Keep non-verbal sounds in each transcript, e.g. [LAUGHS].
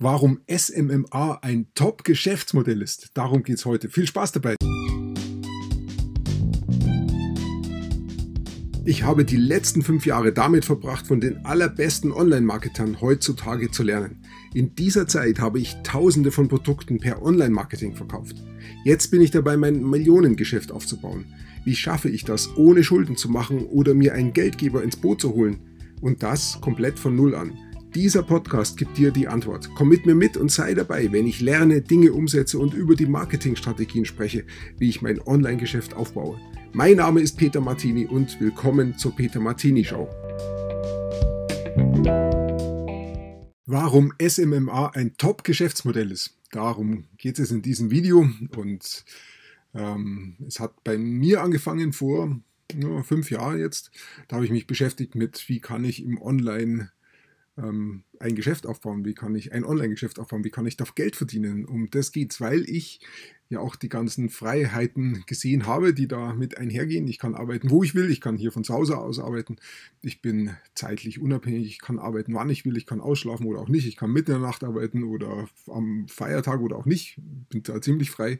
Warum SMMA ein Top-Geschäftsmodell ist. Darum geht es heute. Viel Spaß dabei. Ich habe die letzten fünf Jahre damit verbracht, von den allerbesten Online-Marketern heutzutage zu lernen. In dieser Zeit habe ich tausende von Produkten per Online-Marketing verkauft. Jetzt bin ich dabei, mein Millionengeschäft aufzubauen. Wie schaffe ich das, ohne Schulden zu machen oder mir einen Geldgeber ins Boot zu holen? Und das komplett von Null an. Dieser Podcast gibt dir die Antwort. Komm mit mir mit und sei dabei, wenn ich lerne, Dinge umsetze und über die Marketingstrategien spreche, wie ich mein Online-Geschäft aufbaue. Mein Name ist Peter Martini und willkommen zur Peter Martini Show. Warum SMMA ein Top-Geschäftsmodell ist, darum geht es in diesem Video und ähm, es hat bei mir angefangen vor ja, fünf Jahren jetzt. Da habe ich mich beschäftigt mit, wie kann ich im Online ähm, ein Geschäft aufbauen, wie kann ich ein Online-Geschäft aufbauen, wie kann ich da Geld verdienen. Um das geht's, weil ich ja auch die ganzen Freiheiten gesehen habe, die da mit einhergehen. Ich kann arbeiten, wo ich will, ich kann hier von zu Hause aus arbeiten. Ich bin zeitlich unabhängig, ich kann arbeiten, wann ich will, ich kann ausschlafen oder auch nicht. Ich kann mitten in der Nacht arbeiten oder am Feiertag oder auch nicht. Bin da ziemlich frei.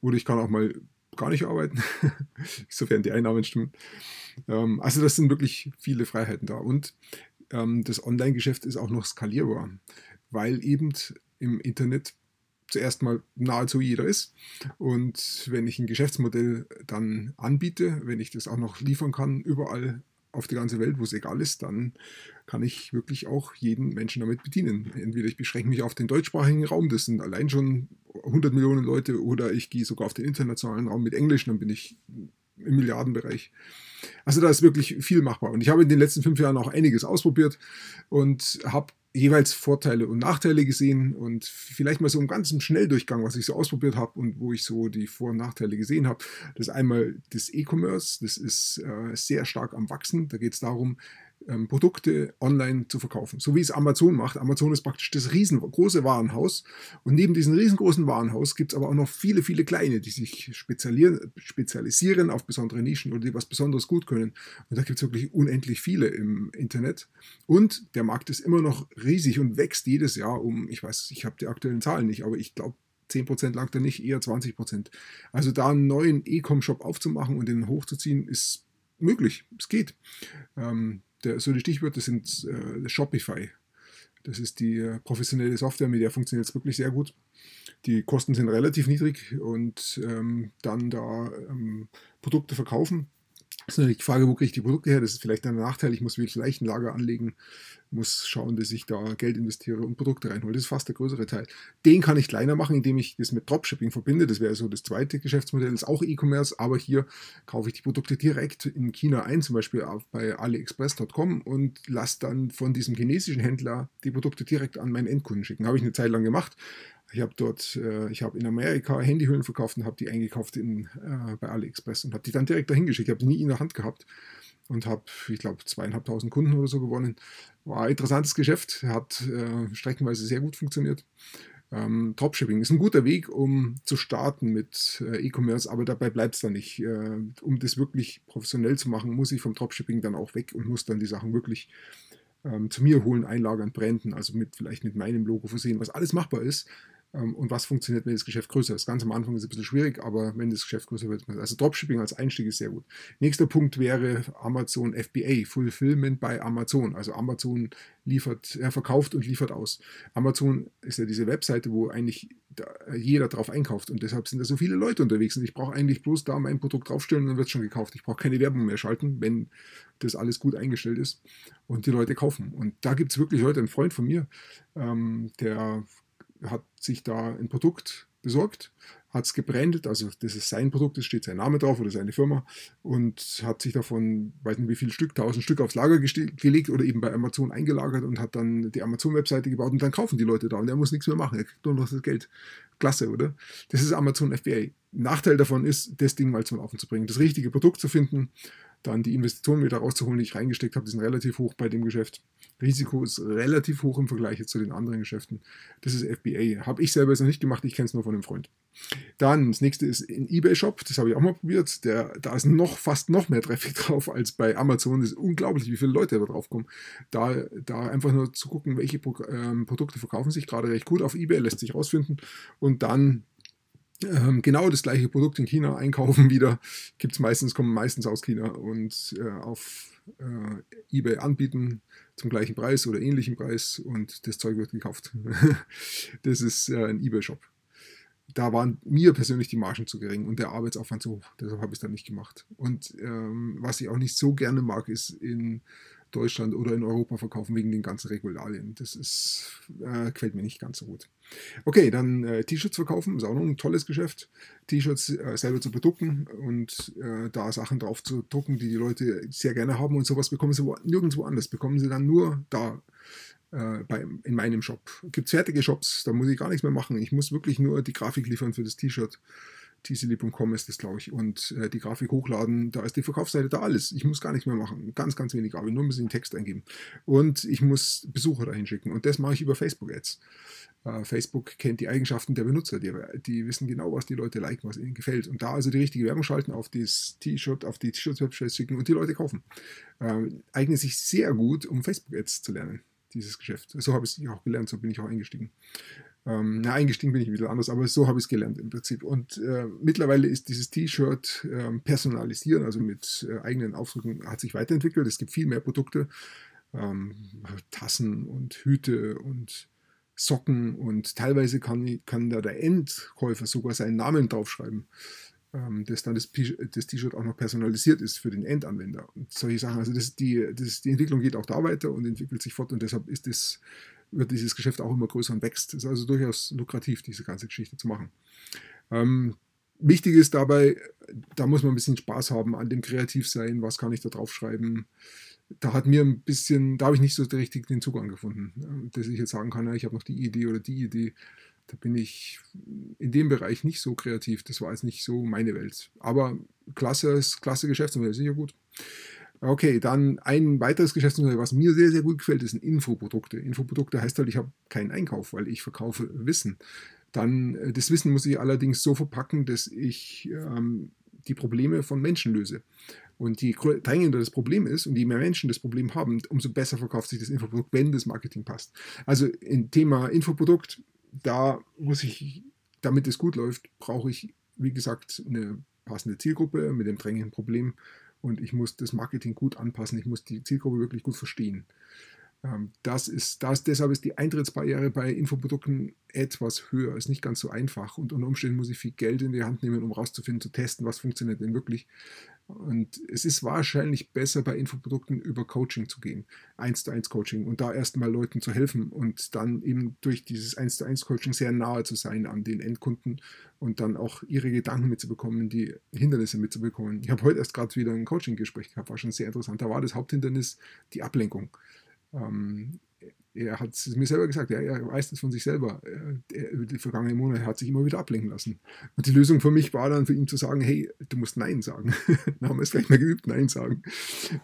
Oder ich kann auch mal gar nicht arbeiten, [LAUGHS] sofern die Einnahmen stimmen. Ähm, also das sind wirklich viele Freiheiten da. Und das Online-Geschäft ist auch noch skalierbar, weil eben im Internet zuerst mal nahezu jeder ist. Und wenn ich ein Geschäftsmodell dann anbiete, wenn ich das auch noch liefern kann, überall auf der ganzen Welt, wo es egal ist, dann kann ich wirklich auch jeden Menschen damit bedienen. Entweder ich beschränke mich auf den deutschsprachigen Raum, das sind allein schon 100 Millionen Leute, oder ich gehe sogar auf den internationalen Raum mit Englisch, dann bin ich im Milliardenbereich. Also da ist wirklich viel machbar. Und ich habe in den letzten fünf Jahren auch einiges ausprobiert und habe jeweils Vorteile und Nachteile gesehen und vielleicht mal so einen ganzen Schnelldurchgang, was ich so ausprobiert habe und wo ich so die Vor- und Nachteile gesehen habe. Das ist einmal das E-Commerce, das ist äh, sehr stark am Wachsen. Da geht es darum, ähm, Produkte online zu verkaufen. So wie es Amazon macht. Amazon ist praktisch das riesengroße Warenhaus. Und neben diesem riesengroßen Warenhaus gibt es aber auch noch viele, viele kleine, die sich spezialisieren auf besondere Nischen oder die was Besonderes gut können. Und da gibt es wirklich unendlich viele im Internet. Und der Markt ist immer noch riesig und wächst jedes Jahr um, ich weiß, ich habe die aktuellen Zahlen nicht, aber ich glaube, 10% langt er nicht, eher 20%. Also da einen neuen E-Com-Shop aufzumachen und den hochzuziehen, ist möglich. Es geht. Ähm, der, so die Stichwörter sind äh, Shopify. Das ist die äh, professionelle Software, mit der funktioniert es wirklich sehr gut. Die Kosten sind relativ niedrig und ähm, dann da ähm, Produkte verkaufen natürlich die Frage, wo kriege ich die Produkte her? Das ist vielleicht ein Nachteil. Ich muss vielleicht ein Lager anlegen, muss schauen, dass ich da Geld investiere und Produkte reinhole. Das ist fast der größere Teil. Den kann ich kleiner machen, indem ich das mit Dropshipping verbinde. Das wäre so das zweite Geschäftsmodell. Das ist auch E-Commerce, aber hier kaufe ich die Produkte direkt in China ein, zum Beispiel bei aliexpress.com und lasse dann von diesem chinesischen Händler die Produkte direkt an meinen Endkunden schicken. Habe ich eine Zeit lang gemacht. Ich habe dort, äh, ich habe in Amerika Handyhüllen verkauft und habe die eingekauft in, äh, bei AliExpress und habe die dann direkt dahin geschickt. Ich habe nie in der Hand gehabt und habe, ich glaube, zweieinhalbtausend Kunden oder so gewonnen. War ein interessantes Geschäft, hat äh, streckenweise sehr gut funktioniert. Ähm, Dropshipping ist ein guter Weg, um zu starten mit äh, E-Commerce, aber dabei bleibt es dann nicht. Äh, um das wirklich professionell zu machen, muss ich vom Dropshipping dann auch weg und muss dann die Sachen wirklich ähm, zu mir holen, einlagern, branden, also mit vielleicht mit meinem Logo versehen, was alles machbar ist. Ähm, und was funktioniert, wenn das Geschäft größer ist. Ganz am Anfang ist es ein bisschen schwierig, aber wenn das Geschäft größer wird, also Dropshipping als Einstieg ist sehr gut. Nächster Punkt wäre Amazon FBA, Fulfillment bei Amazon. Also Amazon liefert, er verkauft und liefert aus. Amazon ist ja diese Webseite, wo eigentlich jeder drauf einkauft und deshalb sind da so viele Leute unterwegs und ich brauche eigentlich bloß da mein Produkt draufstellen und dann wird es schon gekauft. Ich brauche keine Werbung mehr schalten, wenn das alles gut eingestellt ist und die Leute kaufen. Und da gibt es wirklich Leute, ein Freund von mir, ähm, der hat sich da ein Produkt besorgt, hat es gebrandet, also das ist sein Produkt, es steht sein Name drauf oder seine Firma und hat sich davon, weiß nicht wie viel Stück, tausend Stück aufs Lager gelegt oder eben bei Amazon eingelagert und hat dann die Amazon-Webseite gebaut und dann kaufen die Leute da und er muss nichts mehr machen, er kriegt nur noch das Geld. Klasse, oder? Das ist Amazon FBA. Nachteil davon ist, das Ding mal zum Laufen zu bringen, das richtige Produkt zu finden, dann die Investitionen wieder rauszuholen, die ich reingesteckt habe, die sind relativ hoch bei dem Geschäft. Risiko ist relativ hoch im Vergleich zu den anderen Geschäften. Das ist FBA. Habe ich selber jetzt noch nicht gemacht, ich kenne es nur von einem Freund. Dann, das nächste ist ein eBay-Shop, das habe ich auch mal probiert. Der, da ist noch fast noch mehr Traffic [LAUGHS] drauf als bei Amazon. Das ist unglaublich, wie viele Leute da drauf kommen. Da, da einfach nur zu gucken, welche Pro ähm, Produkte verkaufen sich gerade recht gut auf eBay, lässt sich rausfinden. Und dann ähm, genau das gleiche Produkt in China einkaufen [LAUGHS] wieder. Gibt es meistens, kommen meistens aus China und äh, auf äh, eBay anbieten zum gleichen Preis oder ähnlichen Preis und das Zeug wird gekauft. [LAUGHS] das ist äh, ein eBay-Shop. Da waren mir persönlich die Margen zu gering und der Arbeitsaufwand zu hoch. Deshalb habe ich es dann nicht gemacht. Und ähm, was ich auch nicht so gerne mag, ist in Deutschland oder in Europa verkaufen wegen den ganzen Regularien. Das ist, äh, gefällt mir nicht ganz so gut. Okay, dann äh, T-Shirts verkaufen, ist auch noch ein tolles Geschäft. T-Shirts äh, selber zu bedrucken und äh, da Sachen drauf zu drucken, die die Leute sehr gerne haben und sowas bekommen sie wo, nirgendwo anders, bekommen sie dann nur da. Äh, bei, in meinem Shop. Gibt es fertige Shops, da muss ich gar nichts mehr machen. Ich muss wirklich nur die Grafik liefern für das T-Shirt tcl.com ist das, glaube ich. Und äh, die Grafik hochladen, da ist die Verkaufsseite da alles. Ich muss gar nichts mehr machen. Ganz, ganz wenig Arbeit, nur ein bisschen Text eingeben. Und ich muss Besucher dahin schicken. Und das mache ich über Facebook-Ads. Äh, Facebook kennt die Eigenschaften der Benutzer. Die, die, wissen genau, was die Leute liken, was ihnen gefällt. Und da also die richtige Werbung schalten, auf das T-Shirt, auf die T-Shirts-Website schicken und die Leute kaufen. Äh, eignet sich sehr gut, um Facebook-Ads zu lernen dieses Geschäft. So habe ich es auch gelernt, so bin ich auch eingestiegen. Ähm, na, eingestiegen bin ich ein bisschen anders, aber so habe ich es gelernt im Prinzip. Und äh, mittlerweile ist dieses T-Shirt äh, personalisieren, also mit äh, eigenen Aufdrücken, hat sich weiterentwickelt. Es gibt viel mehr Produkte, ähm, Tassen und Hüte und Socken und teilweise kann, kann da der Endkäufer sogar seinen Namen draufschreiben, ähm, dass dann das T-Shirt auch noch personalisiert ist für den Endanwender und solche Sachen. Also das, die, das, die Entwicklung geht auch da weiter und entwickelt sich fort und deshalb ist das wird dieses Geschäft auch immer größer und wächst. Es ist also durchaus lukrativ, diese ganze Geschichte zu machen. Ähm, wichtig ist dabei, da muss man ein bisschen Spaß haben an dem Kreativsein, was kann ich da drauf schreiben. Da hat mir ein bisschen, da habe ich nicht so richtig den Zugang gefunden, dass ich jetzt sagen kann, ich habe noch die Idee oder die Idee. Da bin ich in dem Bereich nicht so kreativ. Das war jetzt nicht so meine Welt. Aber klasse, klasse Geschäftsmodell, sicher gut. Okay, dann ein weiteres Geschäftsmodell, was mir sehr, sehr gut gefällt, ein Infoprodukte. Infoprodukte heißt halt, ich habe keinen Einkauf, weil ich verkaufe Wissen. Dann, äh, das Wissen muss ich allerdings so verpacken, dass ich ähm, die Probleme von Menschen löse. Und je drängender das Problem ist und je mehr Menschen das Problem haben, umso besser verkauft sich das Infoprodukt, wenn das Marketing passt. Also im Thema Infoprodukt, da muss ich, damit es gut läuft, brauche ich, wie gesagt, eine passende Zielgruppe mit dem drängenden Problem und ich muss das Marketing gut anpassen, ich muss die Zielgruppe wirklich gut verstehen. Ähm, das ist, das, deshalb ist die Eintrittsbarriere bei Infoprodukten etwas höher, ist nicht ganz so einfach und unter Umständen muss ich viel Geld in die Hand nehmen, um herauszufinden, zu testen, was funktioniert denn wirklich. Und es ist wahrscheinlich besser, bei Infoprodukten über Coaching zu gehen, 1 zu 1 Coaching und da erstmal Leuten zu helfen und dann eben durch dieses 1 zu 1 Coaching sehr nahe zu sein an den Endkunden und dann auch ihre Gedanken mitzubekommen, die Hindernisse mitzubekommen. Ich habe heute erst gerade wieder ein Coaching-Gespräch gehabt, war schon sehr interessant. Da war das Haupthindernis die Ablenkung. Ähm, er hat es mir selber gesagt, er, er weiß das von sich selber. Er, über die vergangenen Monate hat sich immer wieder ablenken lassen. Und die Lösung für mich war dann für ihn zu sagen, hey, du musst Nein sagen. [LAUGHS] dann haben wir es gleich mal geübt, Nein sagen.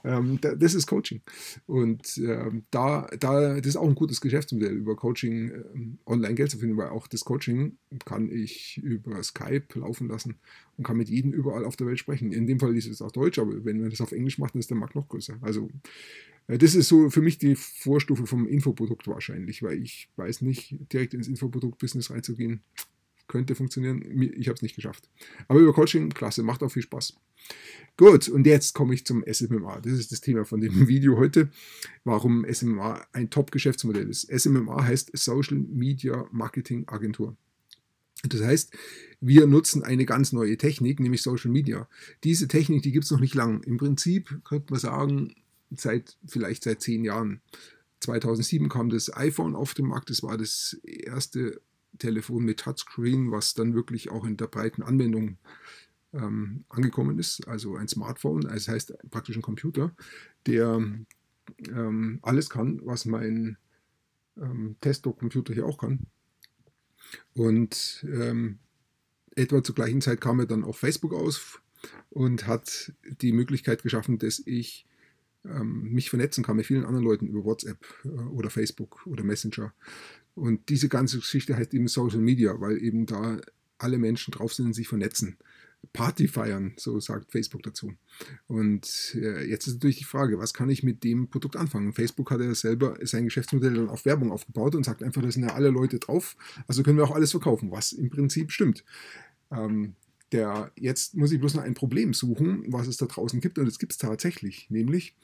Ähm, das ist Coaching. Und ähm, da, da, das ist auch ein gutes Geschäftsmodell, über Coaching ähm, online Geld zu finden, weil auch das Coaching kann ich über Skype laufen lassen und kann mit jedem überall auf der Welt sprechen. In dem Fall ist es auch Deutsch, aber wenn man das auf Englisch macht, dann ist der Markt noch größer. Also das ist so für mich die Vorstufe vom Infoprodukt wahrscheinlich, weil ich weiß nicht, direkt ins Infoprodukt-Business reinzugehen. Könnte funktionieren, ich habe es nicht geschafft. Aber über Coaching, klasse, macht auch viel Spaß. Gut, und jetzt komme ich zum SMMA. Das ist das Thema von dem [LAUGHS] Video heute, warum SMMA ein Top-Geschäftsmodell ist. SMMA heißt Social Media Marketing Agentur. Das heißt, wir nutzen eine ganz neue Technik, nämlich Social Media. Diese Technik, die gibt es noch nicht lang. Im Prinzip könnte man sagen, seit vielleicht seit zehn Jahren. 2007 kam das iPhone auf den Markt. Das war das erste Telefon mit Touchscreen, was dann wirklich auch in der breiten Anwendung ähm, angekommen ist. Also ein Smartphone, also das heißt praktisch ein Computer, der ähm, alles kann, was mein ähm, Desktop-Computer hier auch kann. Und ähm, etwa zur gleichen Zeit kam er dann auf Facebook aus und hat die Möglichkeit geschaffen, dass ich ähm, mich vernetzen kann mit vielen anderen Leuten über WhatsApp äh, oder Facebook oder Messenger. Und diese ganze Geschichte heißt eben Social Media, weil eben da alle Menschen drauf sind und sich vernetzen. Party feiern, so sagt Facebook dazu. Und äh, jetzt ist natürlich die Frage, was kann ich mit dem Produkt anfangen? Facebook hat ja selber sein Geschäftsmodell dann auf Werbung aufgebaut und sagt einfach, da sind ja alle Leute drauf, also können wir auch alles verkaufen, was im Prinzip stimmt. Ähm, der, jetzt muss ich bloß noch ein Problem suchen, was es da draußen gibt, und es gibt es tatsächlich, nämlich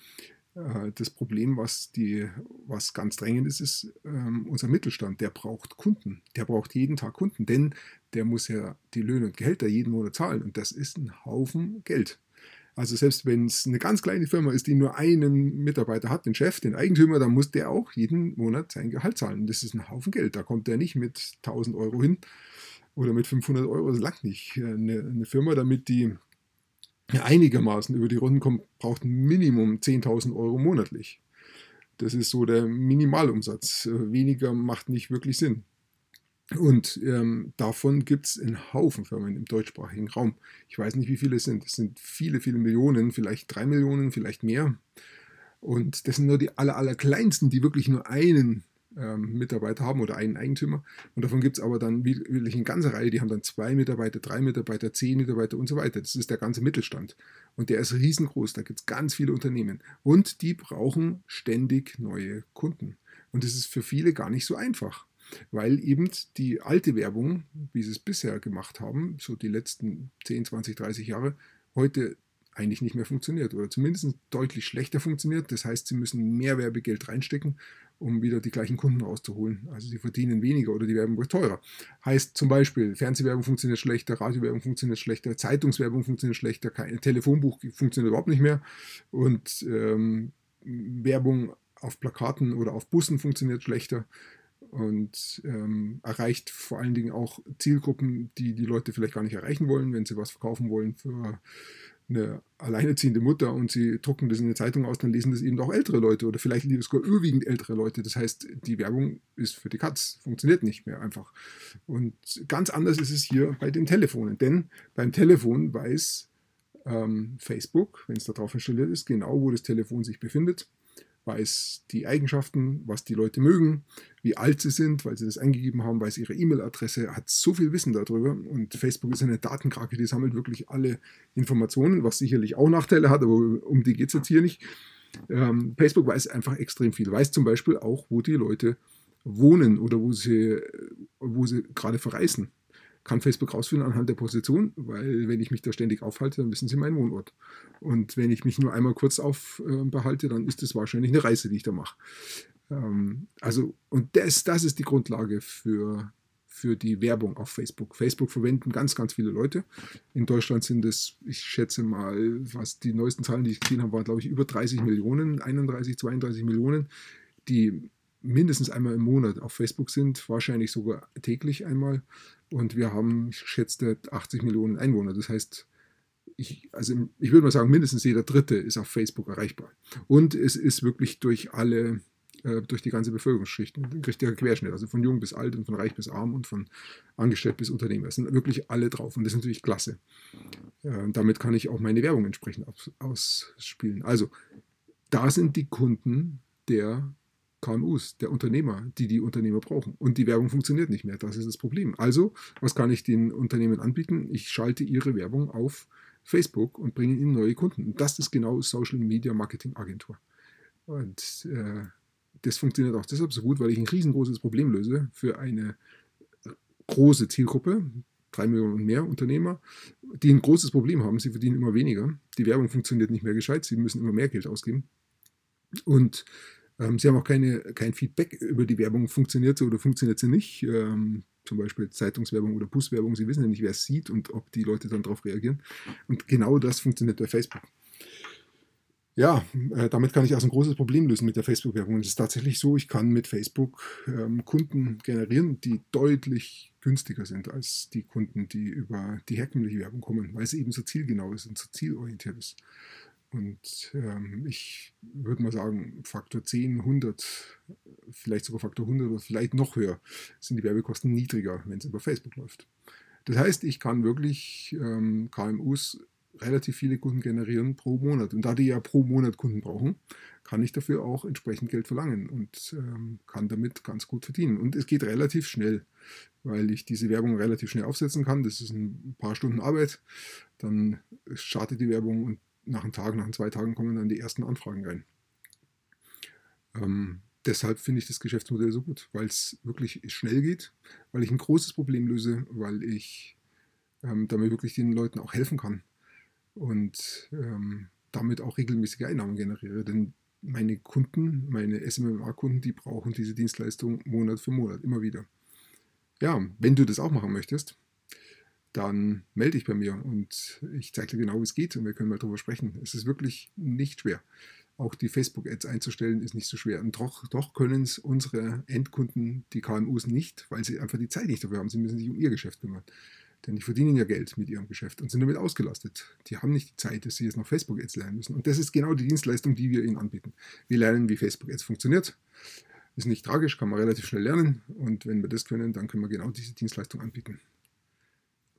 äh, das Problem, was, die, was ganz drängend ist, ist ähm, unser Mittelstand. Der braucht Kunden. Der braucht jeden Tag Kunden, denn der muss ja die Löhne und Gehälter jeden Monat zahlen. Und das ist ein Haufen Geld. Also selbst wenn es eine ganz kleine Firma ist, die nur einen Mitarbeiter hat, den Chef, den Eigentümer, dann muss der auch jeden Monat sein Gehalt zahlen. Und das ist ein Haufen Geld. Da kommt der nicht mit 1000 Euro hin oder mit 500 Euro. Das langt nicht. Eine, eine Firma, damit die einigermaßen über die Runden kommt, braucht Minimum 10.000 Euro monatlich. Das ist so der Minimalumsatz. Weniger macht nicht wirklich Sinn. Und ähm, davon gibt es einen Haufen Firmen im deutschsprachigen Raum. Ich weiß nicht, wie viele es sind. Es sind viele, viele Millionen, vielleicht drei Millionen, vielleicht mehr. Und das sind nur die aller, aller kleinsten, die wirklich nur einen ähm, Mitarbeiter haben oder einen Eigentümer. Und davon gibt es aber dann wirklich eine ganze Reihe, die haben dann zwei Mitarbeiter, drei Mitarbeiter, zehn Mitarbeiter und so weiter. Das ist der ganze Mittelstand. Und der ist riesengroß. Da gibt es ganz viele Unternehmen. Und die brauchen ständig neue Kunden. Und das ist für viele gar nicht so einfach. Weil eben die alte Werbung, wie sie es bisher gemacht haben, so die letzten 10, 20, 30 Jahre, heute eigentlich nicht mehr funktioniert oder zumindest deutlich schlechter funktioniert. Das heißt, sie müssen mehr Werbegeld reinstecken um wieder die gleichen Kunden rauszuholen. Also sie verdienen weniger oder die Werbung wird teurer. Heißt zum Beispiel, Fernsehwerbung funktioniert schlechter, Radiowerbung funktioniert schlechter, Zeitungswerbung funktioniert schlechter, kein Telefonbuch funktioniert überhaupt nicht mehr und ähm, Werbung auf Plakaten oder auf Bussen funktioniert schlechter und ähm, erreicht vor allen Dingen auch Zielgruppen, die die Leute vielleicht gar nicht erreichen wollen, wenn sie was verkaufen wollen für eine alleinerziehende Mutter und sie drucken das in eine Zeitung aus, dann lesen das eben auch ältere Leute oder vielleicht sogar überwiegend ältere Leute. Das heißt, die Werbung ist für die Katz, funktioniert nicht mehr einfach. Und ganz anders ist es hier bei den Telefonen, denn beim Telefon weiß ähm, Facebook, wenn es darauf installiert ist, genau, wo das Telefon sich befindet weiß die Eigenschaften, was die Leute mögen, wie alt sie sind, weil sie das eingegeben haben, weiß ihre E-Mail-Adresse, hat so viel Wissen darüber. Und Facebook ist eine Datenkrake, die sammelt wirklich alle Informationen, was sicherlich auch Nachteile hat, aber um die geht es jetzt hier nicht. Ähm, Facebook weiß einfach extrem viel, weiß zum Beispiel auch, wo die Leute wohnen oder wo sie, wo sie gerade verreisen kann Facebook rausfinden anhand der Position, weil wenn ich mich da ständig aufhalte, dann wissen sie meinen Wohnort. Und wenn ich mich nur einmal kurz aufbehalte, dann ist das wahrscheinlich eine Reise, die ich da mache. Ähm, also, und das, das ist die Grundlage für, für die Werbung auf Facebook. Facebook verwenden ganz, ganz viele Leute. In Deutschland sind es, ich schätze mal, was die neuesten Zahlen, die ich gesehen habe, waren, glaube ich, über 30 Millionen, 31, 32 Millionen, die mindestens einmal im Monat auf Facebook sind, wahrscheinlich sogar täglich einmal. Und wir haben, ich schätze, 80 Millionen Einwohner. Das heißt, ich, also ich würde mal sagen, mindestens jeder Dritte ist auf Facebook erreichbar. Und es ist wirklich durch alle, äh, durch die ganze Bevölkerungsschicht ein richtiger Querschnitt. Also von jung bis alt und von reich bis arm und von angestellt bis Unternehmer. Es sind wirklich alle drauf und das ist natürlich klasse. Äh, damit kann ich auch meine Werbung entsprechend aus, ausspielen. Also, da sind die Kunden der KMUs, der Unternehmer, die die Unternehmer brauchen. Und die Werbung funktioniert nicht mehr. Das ist das Problem. Also, was kann ich den Unternehmen anbieten? Ich schalte ihre Werbung auf Facebook und bringe ihnen neue Kunden. Und das ist genau Social Media Marketing Agentur. Und äh, das funktioniert auch deshalb so gut, weil ich ein riesengroßes Problem löse für eine große Zielgruppe, drei Millionen und mehr Unternehmer, die ein großes Problem haben. Sie verdienen immer weniger. Die Werbung funktioniert nicht mehr gescheit. Sie müssen immer mehr Geld ausgeben. Und ähm, sie haben auch keine, kein Feedback über die Werbung, funktioniert sie oder funktioniert sie nicht. Ähm, zum Beispiel Zeitungswerbung oder Buswerbung. Sie wissen ja nicht, wer es sieht und ob die Leute dann darauf reagieren. Und genau das funktioniert bei Facebook. Ja, äh, damit kann ich also ein großes Problem lösen mit der Facebook-Werbung. Es ist tatsächlich so, ich kann mit Facebook ähm, Kunden generieren, die deutlich günstiger sind als die Kunden, die über die herkömmliche Werbung kommen, weil sie eben so zielgenau ist und so zielorientiert ist. Und ähm, ich würde mal sagen, Faktor 10, 100, vielleicht sogar Faktor 100 oder vielleicht noch höher sind die Werbekosten niedriger, wenn es über Facebook läuft. Das heißt, ich kann wirklich ähm, KMUs relativ viele Kunden generieren pro Monat. Und da die ja pro Monat Kunden brauchen, kann ich dafür auch entsprechend Geld verlangen und ähm, kann damit ganz gut verdienen. Und es geht relativ schnell, weil ich diese Werbung relativ schnell aufsetzen kann. Das ist ein paar Stunden Arbeit. Dann startet die Werbung und nach einem Tag, nach zwei Tagen kommen dann die ersten Anfragen rein. Ähm, deshalb finde ich das Geschäftsmodell so gut, weil es wirklich schnell geht, weil ich ein großes Problem löse, weil ich ähm, damit wirklich den Leuten auch helfen kann und ähm, damit auch regelmäßige Einnahmen generiere. Denn meine Kunden, meine SMMA-Kunden, die brauchen diese Dienstleistung Monat für Monat, immer wieder. Ja, wenn du das auch machen möchtest, dann melde dich bei mir und ich zeige dir genau, wie es geht und wir können mal darüber sprechen. Es ist wirklich nicht schwer. Auch die Facebook-Ads einzustellen ist nicht so schwer. Und doch, doch können es unsere Endkunden, die KMUs, nicht, weil sie einfach die Zeit nicht dafür haben. Sie müssen sich um ihr Geschäft kümmern. Denn die verdienen ja Geld mit ihrem Geschäft und sind damit ausgelastet. Die haben nicht die Zeit, dass sie jetzt noch Facebook-Ads lernen müssen. Und das ist genau die Dienstleistung, die wir ihnen anbieten. Wir lernen, wie Facebook-Ads funktioniert. Ist nicht tragisch, kann man relativ schnell lernen. Und wenn wir das können, dann können wir genau diese Dienstleistung anbieten.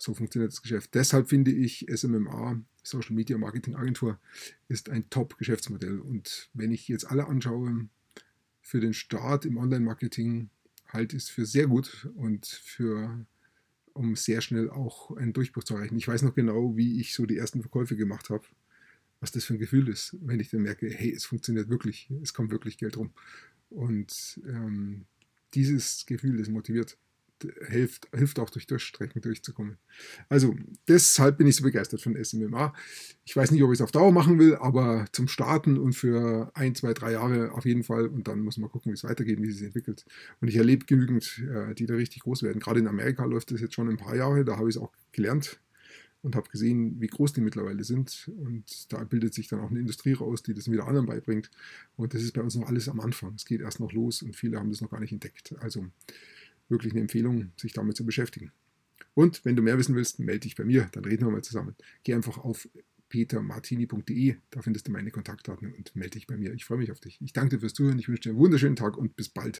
So funktioniert das Geschäft. Deshalb finde ich, SMMA, Social Media Marketing Agentur, ist ein Top-Geschäftsmodell. Und wenn ich jetzt alle anschaue, für den Start im Online-Marketing halte ich es für sehr gut und für um sehr schnell auch einen Durchbruch zu erreichen. Ich weiß noch genau, wie ich so die ersten Verkäufe gemacht habe, was das für ein Gefühl ist, wenn ich dann merke, hey, es funktioniert wirklich, es kommt wirklich Geld rum. Und ähm, dieses Gefühl, das motiviert hilft, hilft auch durch Durchstrecken durchzukommen. Also deshalb bin ich so begeistert von SMMA. Ich weiß nicht, ob ich es auf Dauer machen will, aber zum Starten und für ein, zwei, drei Jahre auf jeden Fall. Und dann muss man gucken, wie es weitergeht, wie es sich entwickelt. Und ich erlebe genügend, äh, die da richtig groß werden. Gerade in Amerika läuft das jetzt schon ein paar Jahre. Da habe ich es auch gelernt und habe gesehen, wie groß die mittlerweile sind. Und da bildet sich dann auch eine Industrie raus, die das wieder anderen beibringt. Und das ist bei uns noch alles am Anfang. Es geht erst noch los und viele haben das noch gar nicht entdeckt. Also wirklich eine Empfehlung, sich damit zu beschäftigen. Und wenn du mehr wissen willst, melde dich bei mir, dann reden wir mal zusammen. Geh einfach auf petermartini.de, da findest du meine Kontaktdaten und melde dich bei mir. Ich freue mich auf dich. Ich danke dir fürs Zuhören, ich wünsche dir einen wunderschönen Tag und bis bald.